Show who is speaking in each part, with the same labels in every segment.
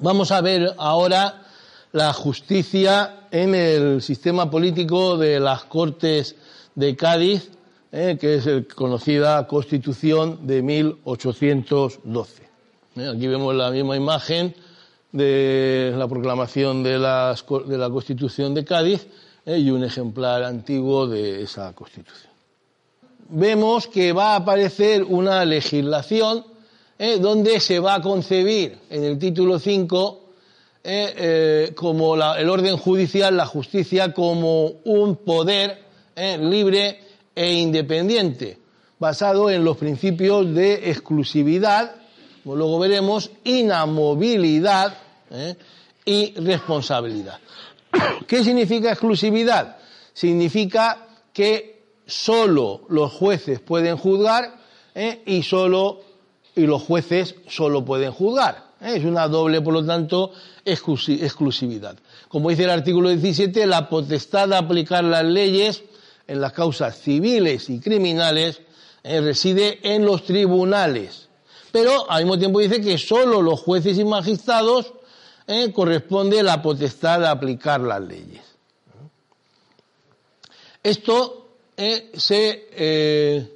Speaker 1: Vamos a ver ahora la justicia en el sistema político de las Cortes de Cádiz, eh, que es la conocida Constitución de 1812. Eh, aquí vemos la misma imagen de la proclamación de, la Constitución de Cádiz eh, y un ejemplar antiguo de esa Constitución. Vemos que va a aparecer una legislación donde se va a concebir en el título 5 como el orden judicial, la justicia, como un poder libre e independiente, basado en los principios de exclusividad, como luego veremos, inamovilidad ¿eh? y responsabilidad. ¿Qué significa exclusividad? Significa que solo los jueces pueden juzgar ¿eh? y solo y los jueces solo pueden juzgar. ¿eh? Es una doble, por lo tanto, exclusividad. Como dice el artículo 17, la potestad de aplicar las leyes en las causas civiles y criminales eh, reside en los tribunales. Pero al mismo tiempo dice que solo los jueces y magistrados corresponde la potestad de aplicar las leyes. Esto eh, se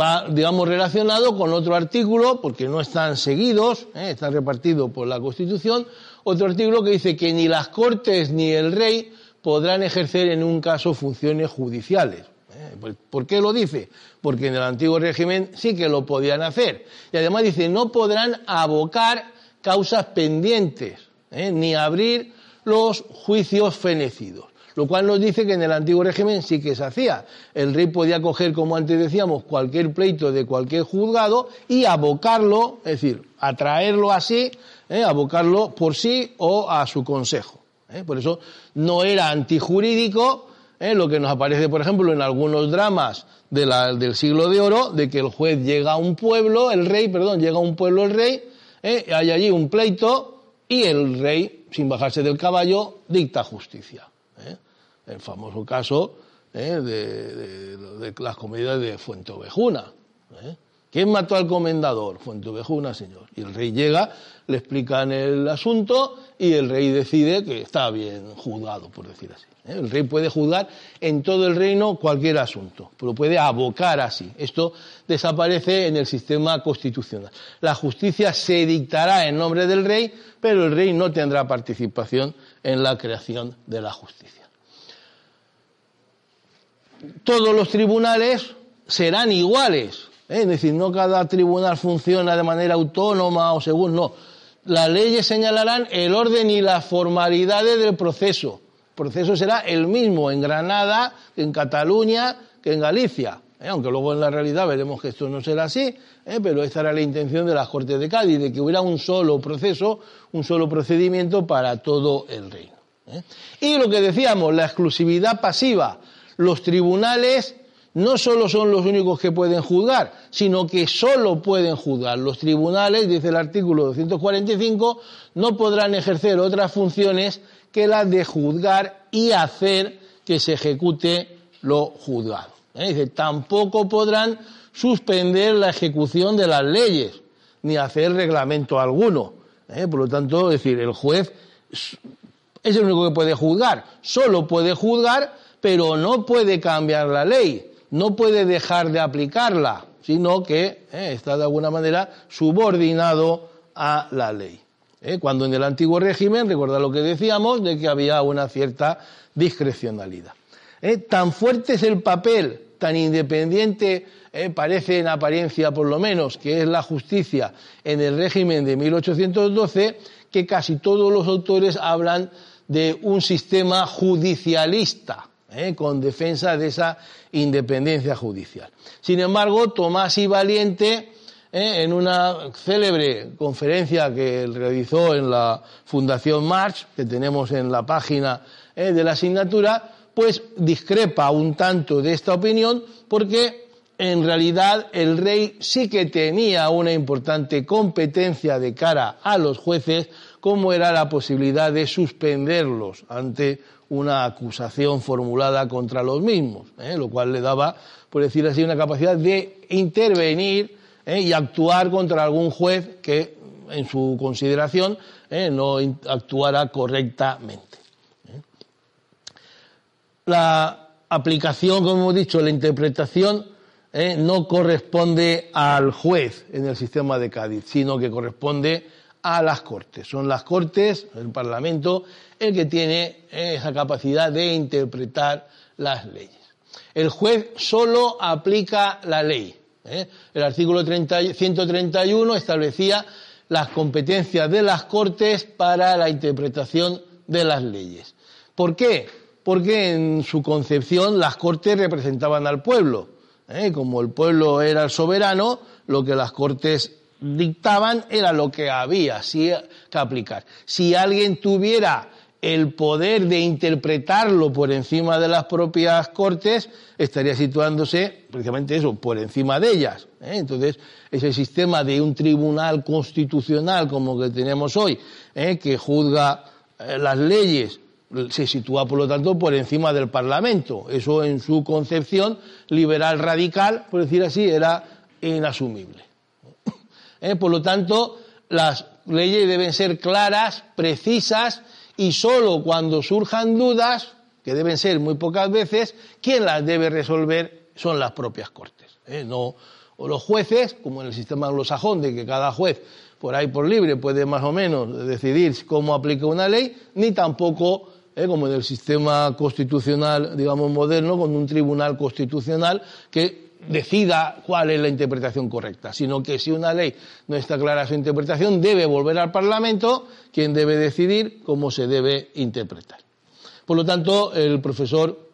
Speaker 1: va, digamos, relacionado con otro artículo, porque no están seguidos, están repartidos por la Constitución, otro artículo que dice que ni las Cortes ni el Rey podrán ejercer en un caso funciones judiciales. ¿Eh? Pues, ¿Por qué lo dice? Porque en el antiguo régimen sí que lo podían hacer. Y además dice, no podrán abocar causas pendientes, ¿eh? ni abrir los juicios fenecidos. Lo cual nos dice que en el antiguo régimen sí que se hacía. El rey podía coger, como antes decíamos, cualquier pleito de cualquier juzgado y abocarlo, es decir, atraerlo así, ¿eh? abocarlo por sí o a su consejo. ¿eh? Por eso no era antijurídico ¿eh? lo que nos aparece, por ejemplo, en algunos dramas del siglo de oro, de que el juez llega a un pueblo, el rey, perdón, llega a un pueblo el rey, hay allí un pleito y el rey, sin bajarse del caballo, dicta justicia. El famoso caso de, de, las comedias de Fuentovejuna. ¿Quién mató al comendador? Fuentovejuna, señor. Y el rey llega, le explican el asunto y el rey decide que está bien juzgado, por decir así. ¿eh? El rey puede juzgar en todo el reino cualquier asunto, pero puede abocar así. Esto desaparece en el sistema constitucional. La justicia se dictará en nombre del rey, pero el rey no tendrá participación en la creación de la justicia. Todos los tribunales serán iguales, ¿eh? es decir, no cada tribunal funciona de manera autónoma o según, no las leyes señalarán el orden y las formalidades del proceso. El proceso será el mismo en Granada, en Cataluña, que en Galicia. ¿eh? Aunque luego en la realidad veremos que esto no será así, ¿eh? pero esta era la intención de las Cortes de Cádiz, de que hubiera un solo proceso, un solo procedimiento para todo el reino. Y lo que decíamos, la exclusividad pasiva. Los tribunales no solo son los únicos que pueden juzgar, sino que solo pueden juzgar. Los tribunales, dice el artículo 245, no podrán ejercer otras funciones que las de juzgar y hacer que se ejecute lo juzgado. ¿Eh? Dice, tampoco podrán suspender la ejecución de las leyes, ni hacer reglamento alguno. ¿Eh? Por lo tanto, es decir, el juez es el único que puede juzgar, solo puede juzgar, pero no puede cambiar la ley no puede dejar de aplicarla, sino que eh, está de alguna manera subordinado a la ley. Eh, cuando en el antiguo régimen, recuerda lo que decíamos, de que había una cierta discrecionalidad. Eh, tan fuerte es el papel, tan independiente parece en apariencia por lo menos, que es la justicia en el régimen de 1812, que casi todos los autores hablan de un sistema judicialista ¿eh? con defensa de esa independencia judicial. Sin embargo, Tomás y Valiente, ¿eh? en una célebre conferencia que realizó en la Fundación March, que tenemos en la página ¿eh? de la asignatura, pues discrepa un tanto de esta opinión porque en realidad el rey sí que tenía una importante competencia de cara a los jueces, como era la posibilidad de suspenderlos ante una acusación formulada contra los mismos, ¿eh? lo cual le daba, por decir así, una capacidad de intervenir ¿eh? y actuar contra algún juez que, en su consideración, ¿eh? no actuara correctamente. La aplicación, como hemos dicho, la interpretación no corresponde al juez en el sistema de Cádiz, sino que corresponde a las Cortes. Son las Cortes, el Parlamento, el que tiene esa capacidad de interpretar las leyes. El juez solo aplica la ley. ¿eh? El artículo 131 establecía las competencias de las Cortes para la interpretación de las leyes. ¿Por qué? Porque en su concepción las Cortes representaban al pueblo. ¿eh? Como el pueblo era el soberano, lo que las Cortes dictaban era lo que había que aplicar. Si alguien tuviera el poder de interpretarlo por encima de las propias cortes estaría situándose precisamente eso, por encima de ellas. ¿eh? Entonces, ese sistema de un tribunal constitucional como que tenemos hoy, ¿eh? que juzga eh, las leyes, se sitúa, por lo tanto, por encima del Parlamento. Eso, en su concepción liberal radical, por decir así, era inasumible. Por lo tanto, las leyes deben ser claras, precisas, y solo cuando surjan dudas, que deben ser muy pocas veces, quien las debe resolver son las propias Cortes. ¿eh? No, o los jueces, como en el sistema anglosajón, de que cada juez por ahí por libre puede más o menos decidir cómo aplica una ley, ni tampoco, ¿eh? como en el sistema constitucional, digamos, moderno, con un tribunal constitucional que decida cuál es la interpretación correcta, sino que si una ley no está clara su interpretación, debe volver al Parlamento, quien debe decidir cómo se debe interpretar. Por lo tanto, el profesor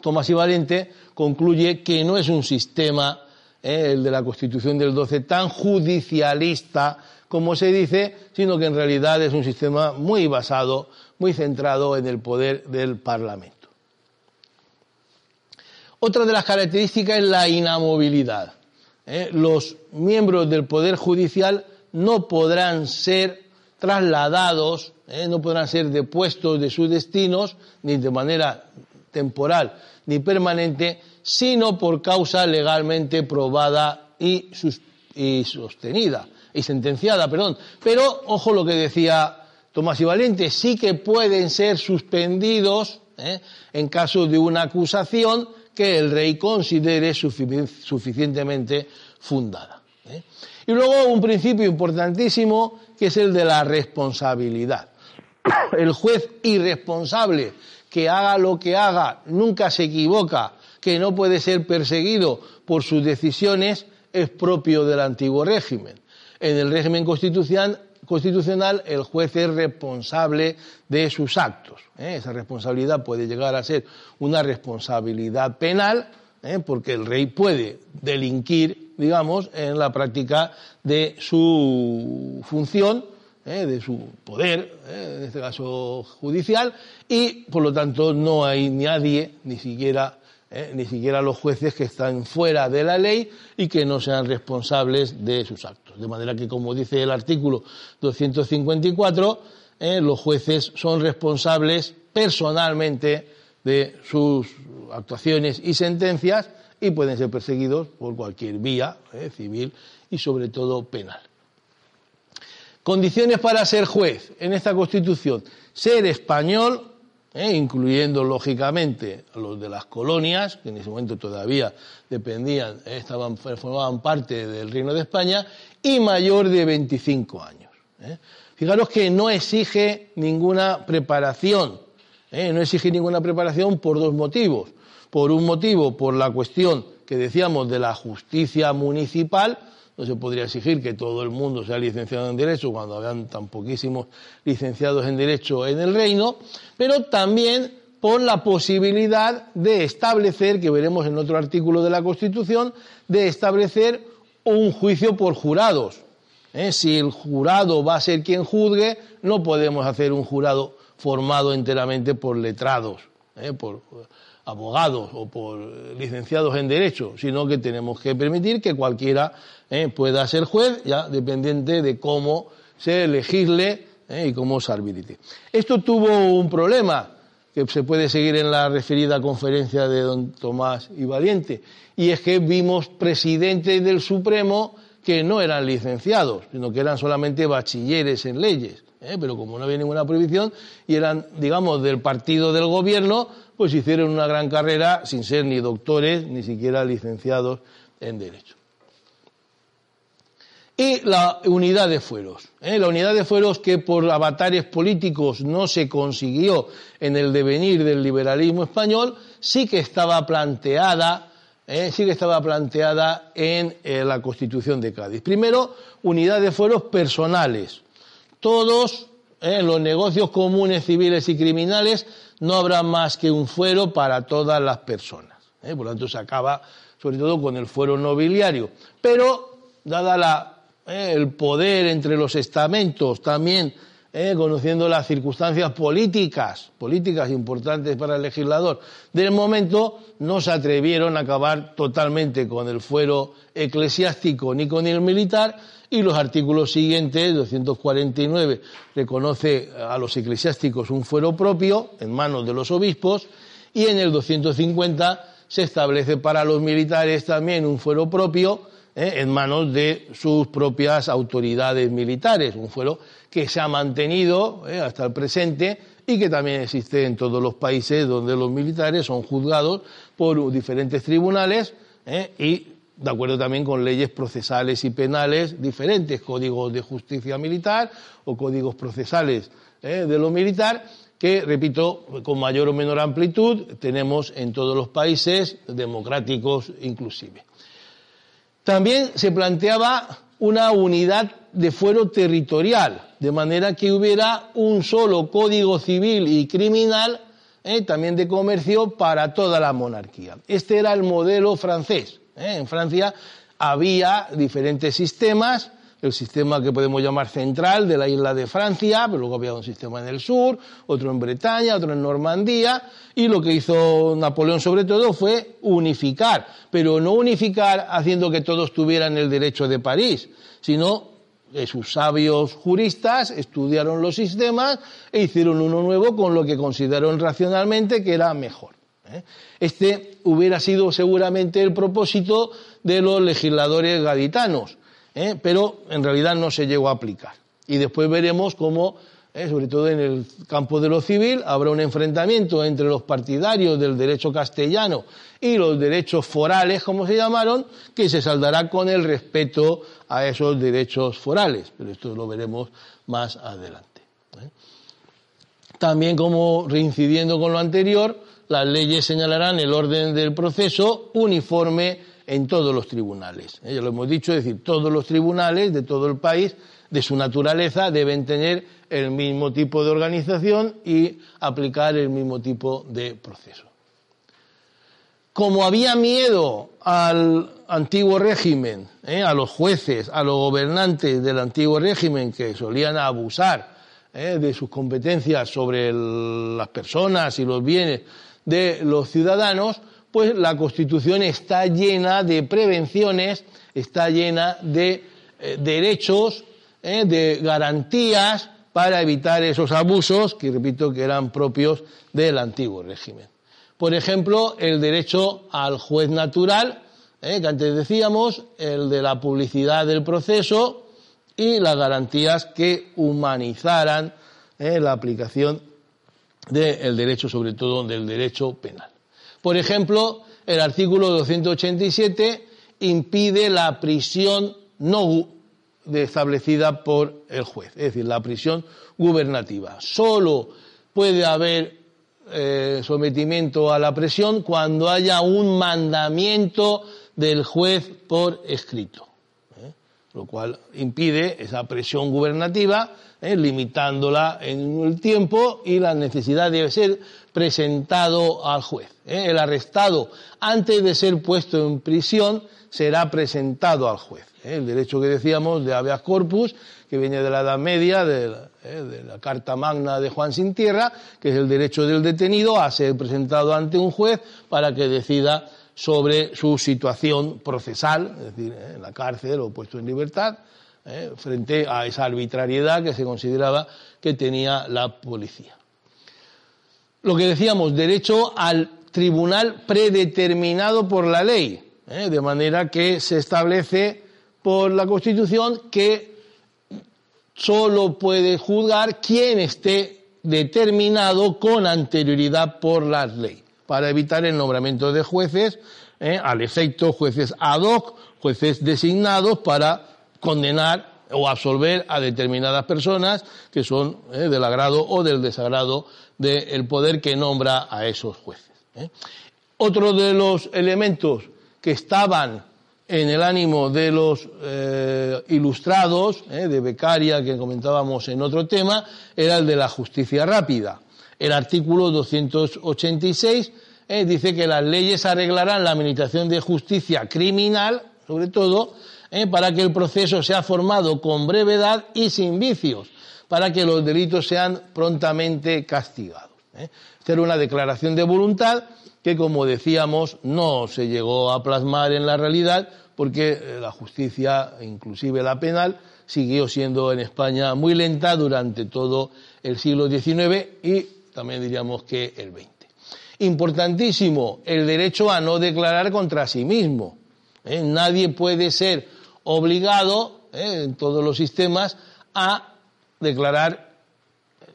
Speaker 1: Tomás Ivalente concluye que no es un sistema, eh, el de la Constitución del 12, tan judicialista como se dice, sino que en realidad es un sistema muy basado, muy centrado en el poder del Parlamento. Otra de las características es la inamovilidad. ¿eh? Los miembros del Poder Judicial no podrán ser trasladados, ¿eh? no podrán ser depuestos de sus destinos, ni de manera temporal ni permanente, sino por causa legalmente probada y, sostenida, y sentenciada, perdón. Pero, ojo lo que decía Tomás y Valente, sí que pueden ser suspendidos ¿eh? en caso de una acusación que el rey considere suficientemente fundada. ¿eh? Y luego un principio importantísimo que es el de la responsabilidad. El juez irresponsable que haga lo que haga nunca se equivoca, que no puede ser perseguido por sus decisiones, es propio del antiguo régimen. En el régimen constitucional constitucional, el juez es responsable de sus actos. ¿eh? Esa responsabilidad puede llegar a ser una responsabilidad penal, ¿eh? porque el rey puede delinquir, digamos, en la práctica de su función, ¿eh? de su poder, en este caso judicial, y por lo tanto no hay nadie, ni siquiera ¿eh? ni siquiera los jueces que están fuera de la ley y que no sean responsables de sus actos. De manera que, como dice el artículo 254, ¿eh? los jueces son responsables personalmente de sus actuaciones y sentencias y pueden ser perseguidos por cualquier vía ¿eh? civil y sobre todo penal. Condiciones para ser juez en esta Constitución. Ser español ¿eh? incluyendo lógicamente a los de las colonias, que en ese momento todavía dependían, ¿eh? estaban, formaban parte del Reino de España, y mayor de 25 años. ¿eh? Fijaros que no exige ninguna preparación, no exige ninguna preparación por dos motivos. Por un motivo, por la cuestión que decíamos de la justicia municipal, no se podría exigir que todo el mundo sea licenciado en Derecho cuando habían tan poquísimos licenciados en Derecho en el reino, pero también por la posibilidad de establecer, que veremos en otro artículo de la Constitución, de establecer un juicio por jurados. ¿Eh? Si el jurado va a ser quien juzgue, no podemos hacer un jurado formado enteramente por letrados, ¿eh? Abogados o por licenciados en Derecho, sino que tenemos que permitir que cualquiera eh, pueda ser juez, ya dependiente de cómo se legisle eh, y cómo se arbitre. Esto tuvo un problema que se puede seguir en la referida conferencia de don Tomás y Valiente, y es que vimos presidentes del Supremo que no eran licenciados, sino que eran solamente bachilleres en leyes. ¿eh? Pero como no había ninguna prohibición y eran, digamos, del partido del gobierno, pues hicieron una gran carrera sin ser ni doctores ni siquiera licenciados en Derecho. Y la unidad de fueros. ¿eh? La unidad de fueros que por avatares políticos no se consiguió en el devenir del liberalismo español, sí que estaba planteada ¿eh? sí que estaba planteada en eh, la Constitución de Cádiz. Primero, unidad de fueros personales. Todos, ¿eh? los negocios comunes, civiles y criminales, no habrá más que un fuero para todas las personas. Por lo tanto, se acaba sobre todo con el fuero nobiliario. Pero, dada la, el poder entre los estamentos, también eh, conociendo las circunstancias políticas, políticas importantes para el legislador del momento, no se atrevieron a acabar totalmente con el fuero eclesiástico ni con el militar y los artículos siguientes, 249, reconoce a los eclesiásticos un fuero propio en manos de los obispos y en el 250 se establece para los militares también un fuero propio eh, en manos de sus propias autoridades militares, un fuero que se ha mantenido eh, hasta el presente y que también existe en todos los países donde los militares son juzgados por diferentes tribunales eh, y de acuerdo también con leyes procesales y penales diferentes, códigos de justicia militar o códigos procesales eh, de lo militar, que, repito, con mayor o menor amplitud tenemos en todos los países democráticos inclusive. También se planteaba una unidad de fuero territorial, de manera que hubiera un solo código civil y criminal, eh, también de comercio, para toda la monarquía. Este era el modelo francés. Eh. En Francia había diferentes sistemas, el sistema que podemos llamar central de la isla de Francia, pero luego había un sistema en el sur, otro en Bretaña, otro en Normandía, y lo que hizo Napoleón sobre todo fue unificar, pero no unificar haciendo que todos tuvieran el derecho de París, sino que sus sabios juristas estudiaron los sistemas e hicieron uno nuevo con lo que consideraron racionalmente que era mejor. ¿Eh? Este hubiera sido seguramente el propósito de los legisladores gaditanos, ¿eh? pero en realidad no se llegó a aplicar. Y después veremos cómo, ¿eh? sobre todo en el campo de lo civil, habrá un enfrentamiento entre los partidarios del derecho castellano y los derechos forales, como se llamaron, que se saldará con el respeto a esos derechos forales, pero esto lo veremos más adelante. También, como reincidiendo con lo anterior, las leyes señalarán el orden del proceso uniforme en todos los tribunales. ¿eh? Ya lo hemos dicho, es decir, todos los tribunales de todo el país, de su naturaleza, deben tener el mismo tipo de organización y aplicar el mismo tipo de proceso. Como había miedo al antiguo régimen, ¿eh? a los jueces, a los gobernantes del antiguo régimen que solían abusar ¿eh? de sus competencias sobre las personas y los bienes de los ciudadanos, pues la Constitución está llena de prevenciones, está llena de eh, derechos, eh, de garantías para evitar esos abusos que, repito, que eran propios del antiguo régimen. Por ejemplo, el derecho al juez natural, eh, que antes decíamos, el de la publicidad del proceso y las garantías que humanizaran la aplicación del derecho, sobre todo del derecho penal. Por ejemplo, el artículo 287 impide la prisión no establecida por el juez, es decir, la prisión gubernativa. Solo puede haber eh, sometimiento a la presión cuando haya un mandamiento del juez por escrito. Lo cual impide esa presión gubernativa, ¿eh? limitándola en el tiempo y la necesidad de ser presentado al juez. ¿eh? El arrestado, antes de ser puesto en prisión, será presentado al juez. ¿eh? El derecho que decíamos de habeas corpus, que viene de la Edad Media, de la, de la Carta Magna de Juan Sin Tierra, que es el derecho del detenido a ser presentado ante un juez para que decida sobre su situación procesal, es decir, en la cárcel o puesto en libertad, frente a esa arbitrariedad que se consideraba que tenía la policía lo que decíamos, derecho al tribunal predeterminado por la ley, ¿eh? de manera que se establece por la Constitución que solo puede juzgar quien esté determinado con anterioridad por la ley, para evitar el nombramiento de jueces, eh, al efecto jueces ad hoc, jueces designados para condenar o absolver a determinadas personas que son eh, del agrado o del desagrado del poder que nombra a esos jueces. Eh. Otro de los elementos que estaban en el ánimo de los ilustrados, de Becaria, que comentábamos en otro tema, era el de la justicia rápida. El artículo 286 dice que las leyes arreglarán la administración de justicia criminal, sobre todo, ¿eh? para que el proceso sea formado con brevedad y sin vicios, para que los delitos sean prontamente castigados. ¿eh? Esta era una declaración de voluntad que, como decíamos, no se llegó a plasmar en la realidad porque eh, la justicia, inclusive la penal, siguió siendo en España muy lenta durante todo el siglo XIX y también diríamos que el XX. Importantísimo el derecho a no declarar contra sí mismo. Nadie puede ser obligado eh, en todos los sistemas a declarar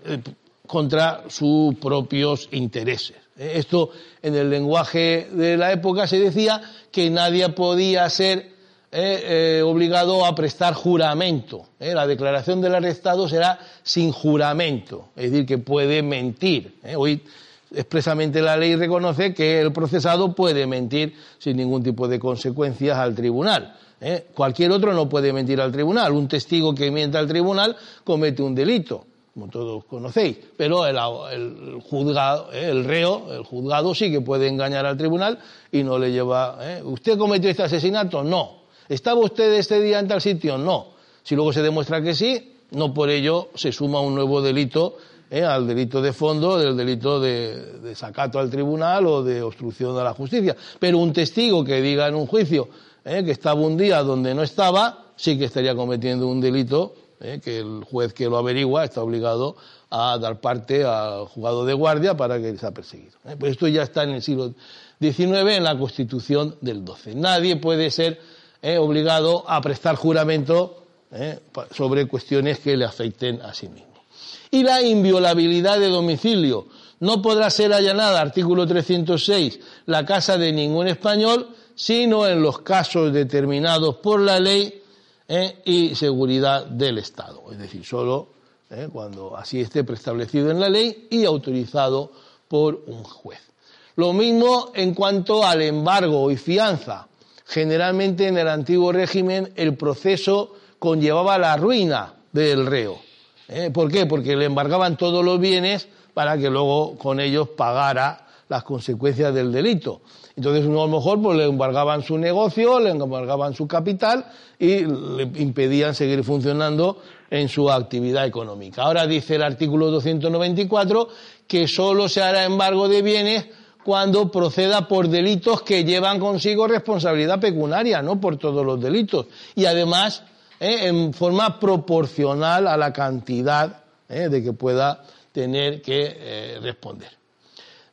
Speaker 1: eh, contra sus propios intereses. Eh, esto en el lenguaje de la época se decía que nadie podía ser obligado a prestar juramento. La declaración del arrestado será sin juramento, es decir, que puede mentir. Hoy expresamente la ley reconoce que el procesado puede mentir sin ningún tipo de consecuencias al tribunal. ¿eh? Cualquier otro no puede mentir al tribunal. Un testigo que mienta al tribunal comete un delito, como todos conocéis. Pero el, juzgado, ¿eh? el reo, el juzgado sí que puede engañar al tribunal y no le lleva. ¿eh? ¿Usted cometió este asesinato? No. ¿Estaba usted este día en tal sitio? No. Si luego se demuestra que sí, no por ello se suma un nuevo delito al delito de fondo, del delito de, desacato al tribunal o de obstrucción a la justicia. Pero un testigo que diga en un juicio ¿eh? que estaba un día donde no estaba, sí que estaría cometiendo un delito ¿eh? que el juez que lo averigua está obligado a dar parte al juzgado de guardia para que sea perseguido. ¿eh? Pues esto ya está en el siglo XIX en la Constitución del XII. Nadie puede ser obligado a prestar juramento sobre cuestiones que le afecten a sí mismo. Y la inviolabilidad de domicilio. No podrá ser allanada, artículo 306, la casa de ningún español sino en los casos determinados por la ley eh, y seguridad del Estado. Es decir, solo eh, cuando así esté preestablecido en la ley y autorizado por un juez. Lo mismo en cuanto al embargo y fianza. Generalmente en el antiguo régimen el proceso conllevaba la ruina del reo. Eh, ¿Por qué? Porque le embargaban todos los bienes para que luego con ellos pagara las consecuencias del delito. Entonces, uno a lo mejor pues, le embargaban su negocio, le embargaban su capital y le impedían seguir funcionando en su actividad económica. Ahora dice el artículo 294 que solo se hará embargo de bienes cuando proceda por delitos que llevan consigo responsabilidad pecuniaria, no por todos los delitos. Y además, eh, en forma proporcional a la cantidad eh, de que pueda tener que eh, responder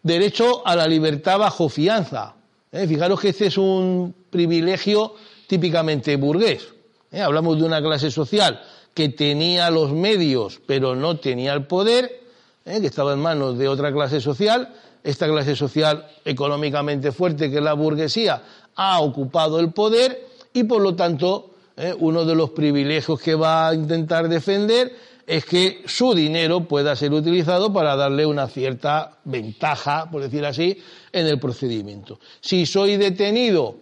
Speaker 1: derecho a la libertad bajo fianza. Fijaros que este es un privilegio típicamente burgués. Hablamos de una clase social que tenía los medios pero no tenía el poder, que estaba en manos de otra clase social. Esta clase social económicamente fuerte, que es la burguesía, ha ocupado el poder y por lo tanto uno de los privilegios que va a intentar defender es que su dinero pueda ser utilizado para darle una cierta ventaja, por decir así, en el procedimiento. Si soy detenido,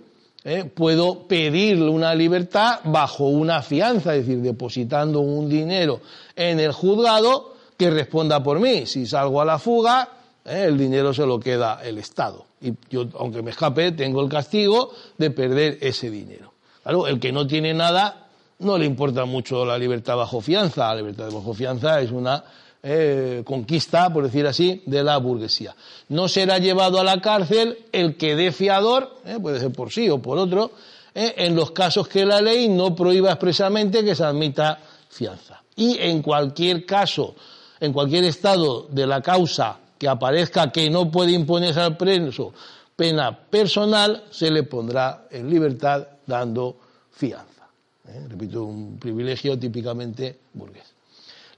Speaker 1: eh, puedo pedirle una libertad bajo una fianza, es decir, depositando un dinero en el juzgado que responda por mí. Si salgo a la fuga, eh, el dinero se lo queda el Estado. Y yo, aunque me escape, tengo el castigo de perder ese dinero. Claro, el que no tiene nada no le importa mucho la libertad bajo fianza. La libertad bajo fianza es una eh, conquista, por decir así, de la burguesía. No será llevado a la cárcel el que dé fiador, eh, puede ser por sí o por otro, en los casos que la ley no prohíba expresamente que se admita fianza. Y en cualquier caso, en cualquier estado de la causa que aparezca que no puede imponerse al preso pena personal, se le pondrá en libertad dando fianza. ¿eh? repito, un privilegio típicamente burgués.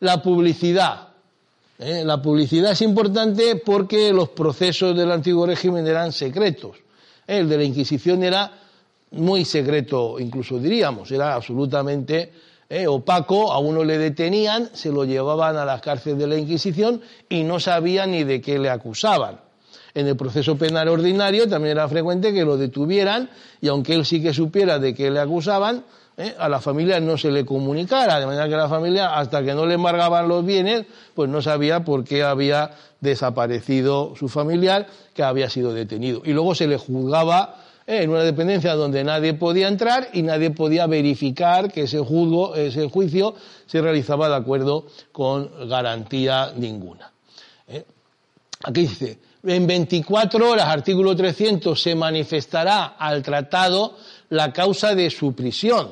Speaker 1: La publicidad. ¿eh? La publicidad es importante porque los procesos del antiguo régimen eran secretos. El de la Inquisición era muy secreto, incluso diríamos, era absolutamente eh, opaco, a uno le detenían, se lo llevaban a las cárceles de la Inquisición y no sabían ni de qué le acusaban. En el proceso penal ordinario también era frecuente que lo detuvieran y aunque él sí que supiera de qué le acusaban, eh, a la familia no se le comunicara, de manera que la familia, hasta que no le embargaban los bienes, pues no sabía por qué había desaparecido su familiar, que había sido detenido. Y luego se le juzgaba en una dependencia donde nadie podía entrar y nadie podía verificar que ese, ese juicio se realizaba de acuerdo con garantía ninguna. Eh, aquí dice, en 24 horas, artículo 300, se manifestará al tratado la causa de su prisión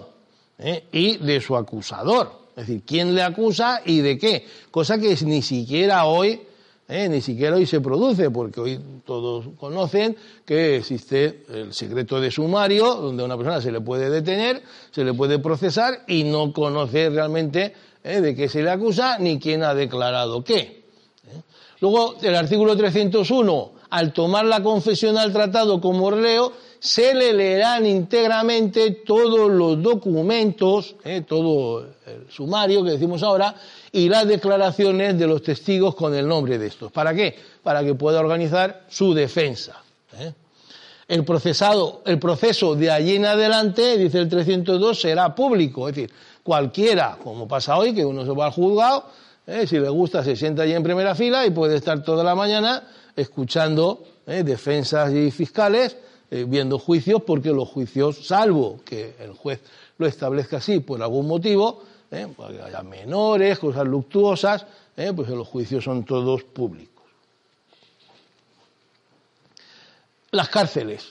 Speaker 1: ¿eh? y de su acusador. Es decir, quién le acusa y de qué. Cosa que ni siquiera hoy, ¿eh? ni siquiera hoy se produce, porque hoy todos conocen que existe el secreto de sumario, donde a una persona se le puede detener, se le puede procesar y no conoce realmente ¿eh? de qué se le acusa ni quién ha declarado qué. Luego, el artículo 301, al tomar la confesión al tratado como reo, se le leerán íntegramente todos los documentos, eh, todo el sumario que decimos ahora, y las declaraciones de los testigos con el nombre de estos. ¿Para qué? Para que pueda organizar su defensa. Eh. El procesado, el proceso de allí en adelante, dice el 302, será público, es decir, cualquiera, como pasa hoy, que uno se va al juzgado, ¿eh? si le gusta se sienta allí en primera fila y puede estar toda la mañana escuchando defensas y fiscales, eh, viendo juicios, porque los juicios, salvo que el juez lo establezca así por algún motivo, porque haya menores, cosas luctuosas, pues los juicios son todos públicos. Las cárceles.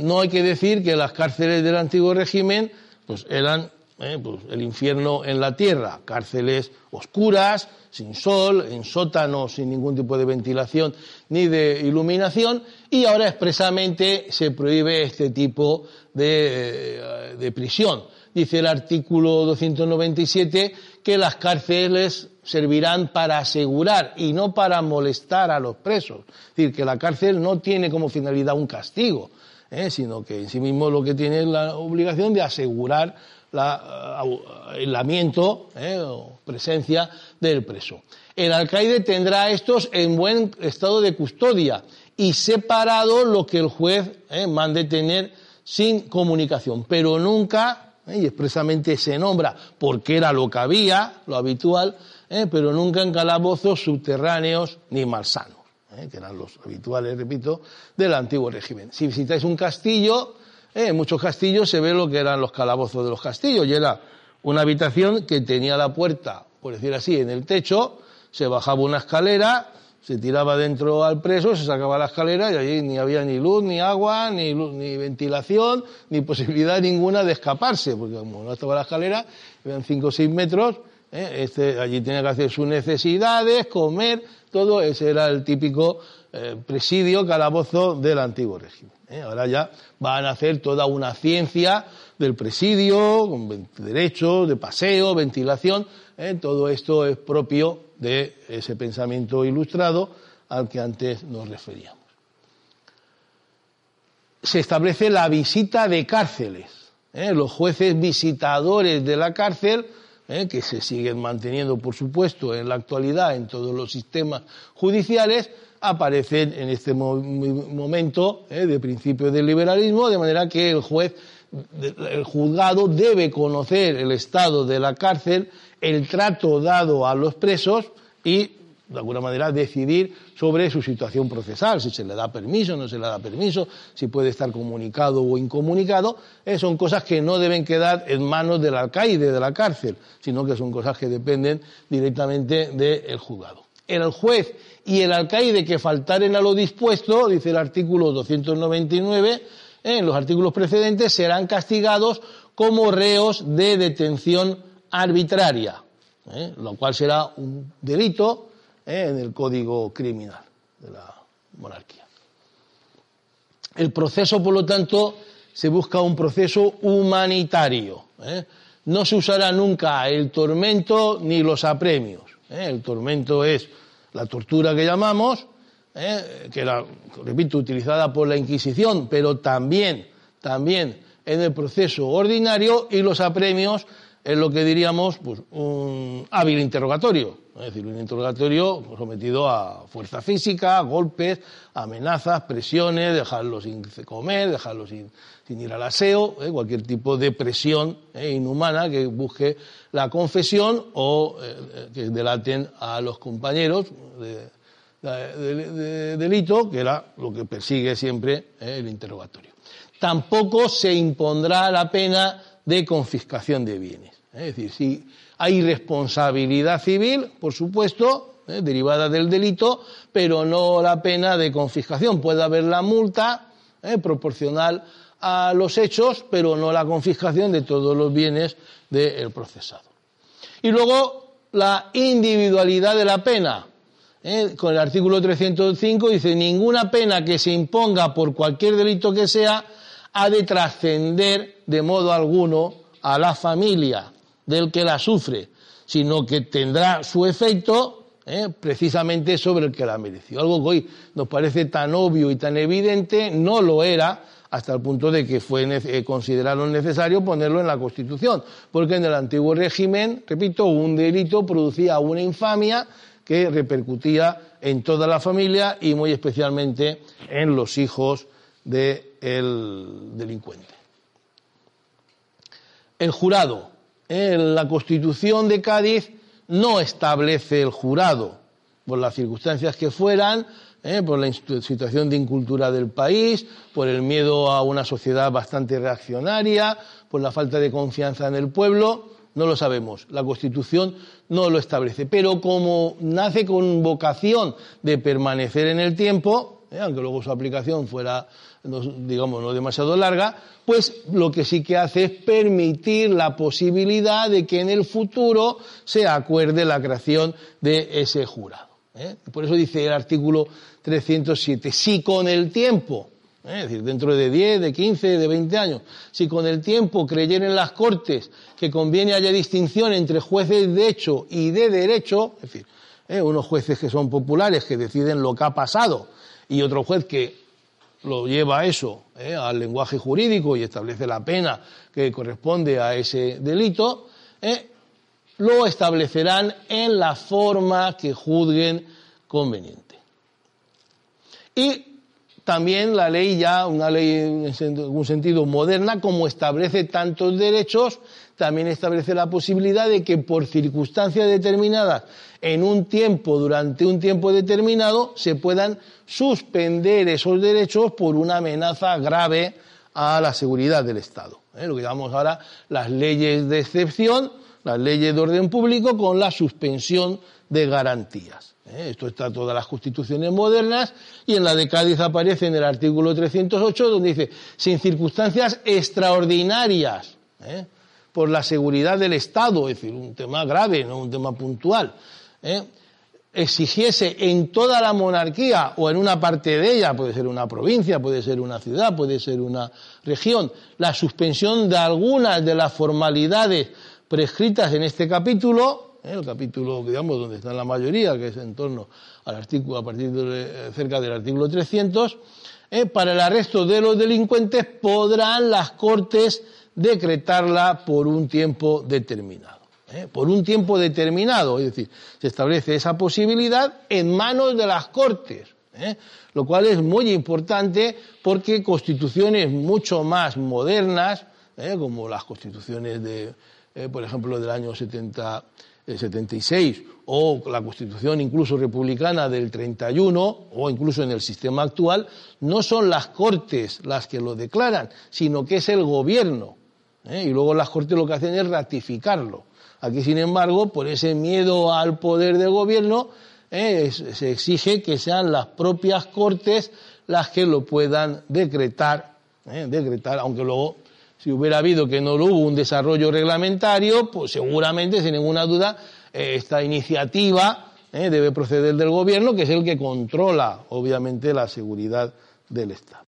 Speaker 1: No hay que decir que las cárceles del antiguo régimen pues eran ¿eh? pues el infierno en la tierra, cárceles oscuras, sin sol, en sótanos sin ningún tipo de ventilación ni de iluminación, y ahora expresamente se prohíbe este tipo de, eh, prisión. Dice el artículo 297 que las cárceles servirán para asegurar y no para molestar a los presos. Es decir, que la cárcel no tiene como finalidad un castigo, ¿eh? sino que en sí mismo lo que tiene es la obligación de asegurar el aislamiento eh, o presencia del preso. El alcaide tendrá estos en buen estado de custodia y separado lo que el juez eh, mande tener sin comunicación, pero nunca, eh, y expresamente se nombra porque era lo que había, lo habitual, pero nunca en calabozos subterráneos ni malsanos, que eran los habituales, repito, del antiguo régimen. Si visitáis un castillo, en muchos castillos se ve lo que eran los calabozos de los castillos y era una habitación que tenía la puerta, por decir así, en el techo, se bajaba una escalera, se tiraba dentro al preso, se sacaba la escalera y allí ni había ni luz, ni agua, ni, ni ventilación, ni posibilidad ninguna de escaparse, porque como no estaba la escalera, eran cinco o seis metros, ¿eh? este, allí tenía que hacer sus necesidades, comer, todo, ese era el típico eh, presidio, calabozo del antiguo régimen. ¿eh? Ahora ya van a hacer toda una ciencia del presidio, con derechos, de paseo, ventilación. ¿Eh? Todo esto es propio de ese pensamiento ilustrado al que antes nos referíamos. Se establece la visita de cárceles. Los jueces visitadores de la cárcel que se siguen manteniendo, por supuesto, en la actualidad en todos los sistemas judiciales, aparecen en este momento eh, de principio del liberalismo, de manera que el juez, el juzgado debe conocer el estado de la cárcel, el trato dado a los presos y, de alguna manera, decidir sobre su situación procesal, si se le da permiso, no se le da permiso, si puede estar comunicado o incomunicado. Eh, son cosas que no deben quedar en manos del alcaide de la cárcel, sino que son cosas que dependen directamente del juzgado. El juez y el alcaide que faltaren a lo dispuesto, dice el artículo 299, en los artículos precedentes serán castigados como reos de detención arbitraria, ¿eh? lo cual será un delito ¿eh? en el Código Criminal de la monarquía. El proceso, por lo tanto, se busca un proceso humanitario. ¿eh? no se usará nunca el tormento ni los apremios. El tormento es la tortura que llamamos, ¿eh? que era, repito, utilizada por la Inquisición, pero también, también en el proceso ordinario, y los apremios es lo que diríamos pues, un hábil interrogatorio, es decir, un interrogatorio sometido a fuerza física, golpes, amenazas, presiones, dejarlo sin comer, dejarlo sin, ir al aseo, ¿eh? cualquier tipo de presión ¿eh? inhumana que busque la confesión o eh, que delaten a los compañeros de, delito, que era lo que persigue siempre el interrogatorio. Tampoco se impondrá la pena de confiscación de bienes. Es decir, si hay responsabilidad civil, por supuesto, ¿eh? derivada del delito, pero no la pena de confiscación. Puede haber la multa ¿eh? proporcional a los hechos, pero no la confiscación de todos los bienes del procesado. Y luego la individualidad de la pena. ¿Eh? Con el artículo 305 dice, ninguna pena que se imponga por cualquier delito que sea ha de trascender de modo alguno a la familia del que la sufre, sino que tendrá su efecto ¿eh? precisamente sobre el que la mereció. Algo que hoy nos parece tan obvio y tan evidente, no lo era hasta el punto de que fue eh, consideraron necesario ponerlo en la Constitución, porque en el antiguo régimen, repito, un delito producía una infamia que repercutía en toda la familia y muy especialmente en los hijos del delincuente. El jurado, la Constitución de Cádiz no establece el jurado, por las circunstancias que fueran, ¿eh? por la situación de incultura del país, por el miedo a una sociedad bastante reaccionaria, por la falta de confianza en el pueblo, no lo sabemos. La Constitución no lo establece. Pero como nace con vocación de permanecer en el tiempo, ¿eh? aunque luego su aplicación fuera digamos, no demasiado larga, pues lo que sí que hace es permitir la posibilidad de que en el futuro se acuerde la creación de ese jurado. ¿eh? Por eso dice el artículo 307, si con el tiempo. Es decir, dentro de 10, de 15, de 20 años, si con el tiempo creyeren las Cortes que conviene haya distinción entre jueces de hecho y de derecho, es decir, ¿eh? unos jueces que son populares, que deciden lo que ha pasado, y otro juez que lo lleva eso ¿eh? al lenguaje jurídico y establece la pena que corresponde a ese delito, ¿eh? lo establecerán en la forma que juzguen conveniente. Y también la ley ya, una ley en algún sentido moderna, como establece tantos derechos, también establece la posibilidad de que por circunstancias determinadas, en un tiempo, durante un tiempo determinado, se puedan suspender esos derechos por una amenaza grave a la seguridad del Estado. ¿eh? Lo que llamamos ahora las leyes de excepción, las leyes de orden público con la suspensión de garantías. ¿Eh? Esto está en todas las constituciones modernas y en la de Cádiz aparece en el artículo 308 donde dice, sin circunstancias extraordinarias, ¿eh? por la seguridad del Estado, es decir, un tema grave, no un tema puntual, ¿eh? exigiese en toda la monarquía o en una parte de ella, puede ser una provincia, puede ser una ciudad, puede ser una región, la suspensión de algunas de las formalidades prescritas en este capítulo, ¿eh? el capítulo, digamos, donde está la mayoría, que es en torno al artículo, a partir de cerca del artículo 300, ¿eh? para el arresto de los delincuentes podrán las Cortes decretarla por un tiempo determinado. ¿eh? Por un tiempo determinado, es decir, se establece esa posibilidad en manos de las Cortes, ¿eh? lo cual es muy importante porque constituciones mucho más modernas, ¿eh? como las constituciones de, por ejemplo, del año 70, 76 o la constitución incluso republicana del 31 o incluso en el sistema actual, no son las Cortes las que lo declaran, sino que es el gobierno. ¿eh? y luego las Cortes lo que hacen es ratificarlo. Aquí, sin embargo, por ese miedo al poder del gobierno, ¿eh? se exige que sean las propias Cortes las que lo puedan decretar, ¿eh? decretar, aunque luego, si hubiera habido que no hubo un desarrollo reglamentario, pues seguramente, sin ninguna duda, esta iniciativa debe proceder del gobierno, que es el que controla, obviamente, la seguridad del Estado.